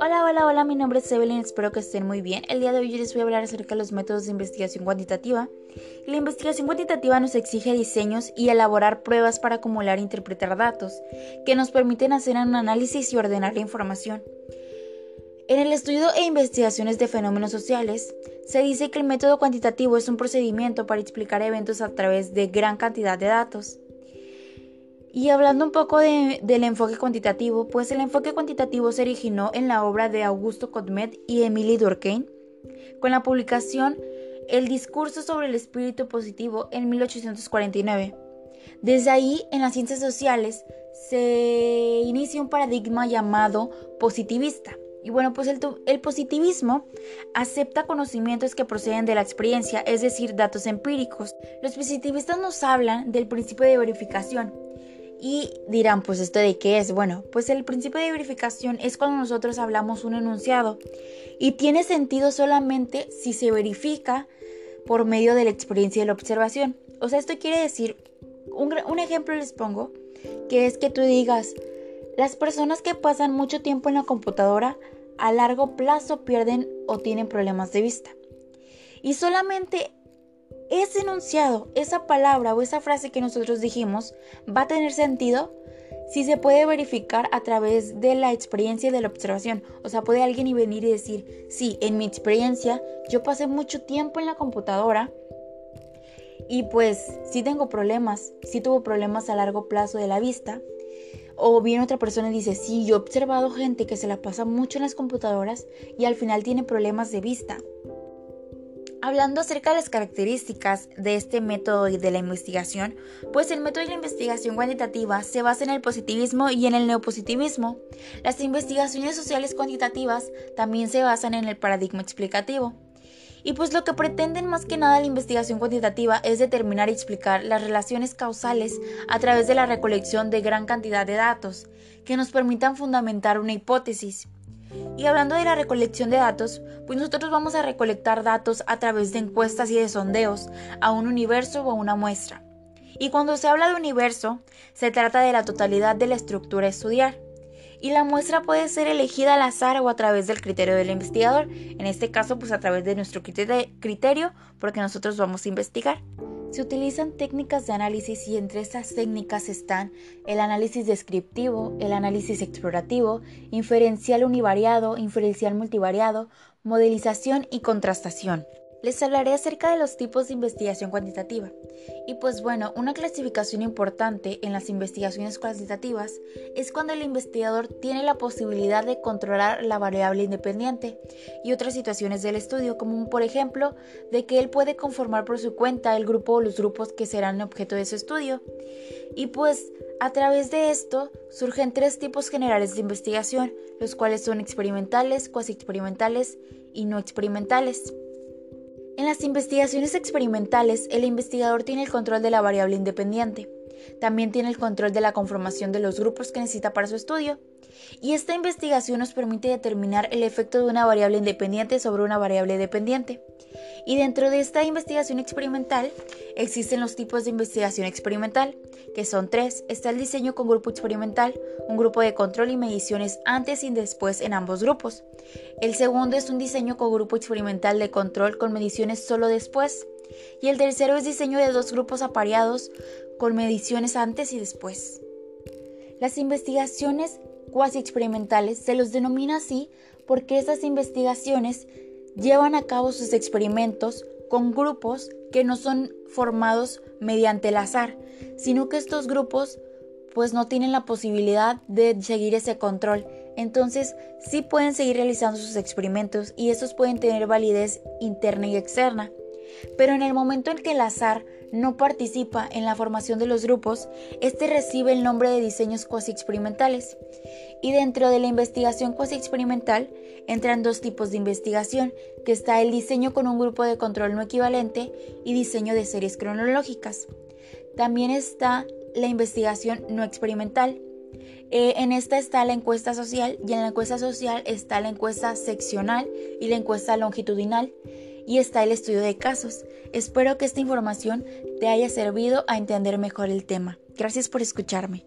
Hola, hola, hola, mi nombre es Evelyn, espero que estén muy bien. El día de hoy les voy a hablar acerca de los métodos de investigación cuantitativa. La investigación cuantitativa nos exige diseños y elaborar pruebas para acumular e interpretar datos, que nos permiten hacer un análisis y ordenar la información. En el estudio e investigaciones de fenómenos sociales, se dice que el método cuantitativo es un procedimiento para explicar eventos a través de gran cantidad de datos. Y hablando un poco del enfoque cuantitativo, pues el enfoque cuantitativo se originó en la obra de Augusto Codmet y Emily Durkheim, con la publicación El discurso sobre el espíritu positivo en 1849. Desde ahí, en las ciencias sociales, se inicia un paradigma llamado positivista. Y bueno, pues el, el, positivismo acepta conocimientos que proceden de la experiencia, es decir, datos empíricos. Los positivistas nos hablan del principio de verificación, y dirán, pues esto de qué es? Bueno, pues el principio de verificación es cuando nosotros hablamos un enunciado y tiene sentido solamente si se verifica por medio de la experiencia y la observación. O sea, esto quiere decir, un, un ejemplo les pongo, que es que tú digas, las personas que pasan mucho tiempo en la computadora a largo plazo pierden o tienen problemas de vista. Y solamente ese enunciado, esa palabra o esa frase que nosotros dijimos va a tener sentido si se puede verificar a través de la experiencia y de la observación. O sea, puede alguien venir y decir, sí, en mi experiencia yo pasé mucho tiempo en la computadora y pues sí tengo problemas, sí tuvo problemas a largo plazo de la vista. O viene otra persona y dice, sí, yo he observado gente que se la pasa mucho en las computadoras y al final tiene problemas de vista. Hablando acerca de las características de este método y de la investigación, pues el método de la investigación cuantitativa se basa en el positivismo y en el neopositivismo. Las investigaciones sociales cuantitativas también se basan en el paradigma explicativo. Y pues lo que pretenden más que nada la investigación cuantitativa es determinar y explicar las relaciones causales a través de la recolección de gran cantidad de datos, que nos permitan fundamentar una hipótesis. Y hablando de la recolección de datos, pues nosotros vamos a recolectar datos a través de encuestas y de sondeos a un universo o a una muestra. Y cuando se habla de universo, se trata de la totalidad de la estructura a estudiar. Y la muestra puede ser elegida al azar o a través del criterio del investigador. En este caso, pues a través de nuestro criterio, porque nosotros vamos a investigar. Se utilizan técnicas de análisis y entre estas técnicas están el análisis descriptivo, el análisis explorativo, inferencial univariado, inferencial multivariado, modelización y contrastación les hablaré acerca de los tipos de investigación cuantitativa. Y pues bueno, una clasificación importante en las investigaciones cuantitativas es cuando el investigador tiene la posibilidad de controlar la variable independiente y otras situaciones del estudio, como por ejemplo de que él puede conformar por su cuenta el grupo o los grupos que serán objeto de su estudio. Y pues a través de esto surgen tres tipos generales de investigación, los cuales son experimentales, cuasi experimentales y no experimentales. En las investigaciones experimentales, el investigador tiene el control de la variable independiente. También tiene el control de la conformación de los grupos que necesita para su estudio. Y esta investigación nos permite determinar el efecto de una variable independiente sobre una variable dependiente. Y dentro de esta investigación experimental existen los tipos de investigación experimental, que son tres. Está el diseño con grupo experimental, un grupo de control y mediciones antes y después en ambos grupos. El segundo es un diseño con grupo experimental de control con mediciones solo después. Y el tercero es diseño de dos grupos apareados con mediciones antes y después. Las investigaciones cuasi experimentales se los denomina así porque estas investigaciones llevan a cabo sus experimentos con grupos que no son formados mediante el azar, sino que estos grupos pues no tienen la posibilidad de seguir ese control. Entonces sí pueden seguir realizando sus experimentos y estos pueden tener validez interna y externa. Pero en el momento en que el azar no participa en la formación de los grupos, este recibe el nombre de diseños cuasi experimentales. Y dentro de la investigación cuasi experimental entran dos tipos de investigación, que está el diseño con un grupo de control no equivalente y diseño de series cronológicas. También está la investigación no experimental. Eh, en esta está la encuesta social y en la encuesta social está la encuesta seccional y la encuesta longitudinal y está el estudio de casos. Espero que esta información te haya servido a entender mejor el tema. Gracias por escucharme.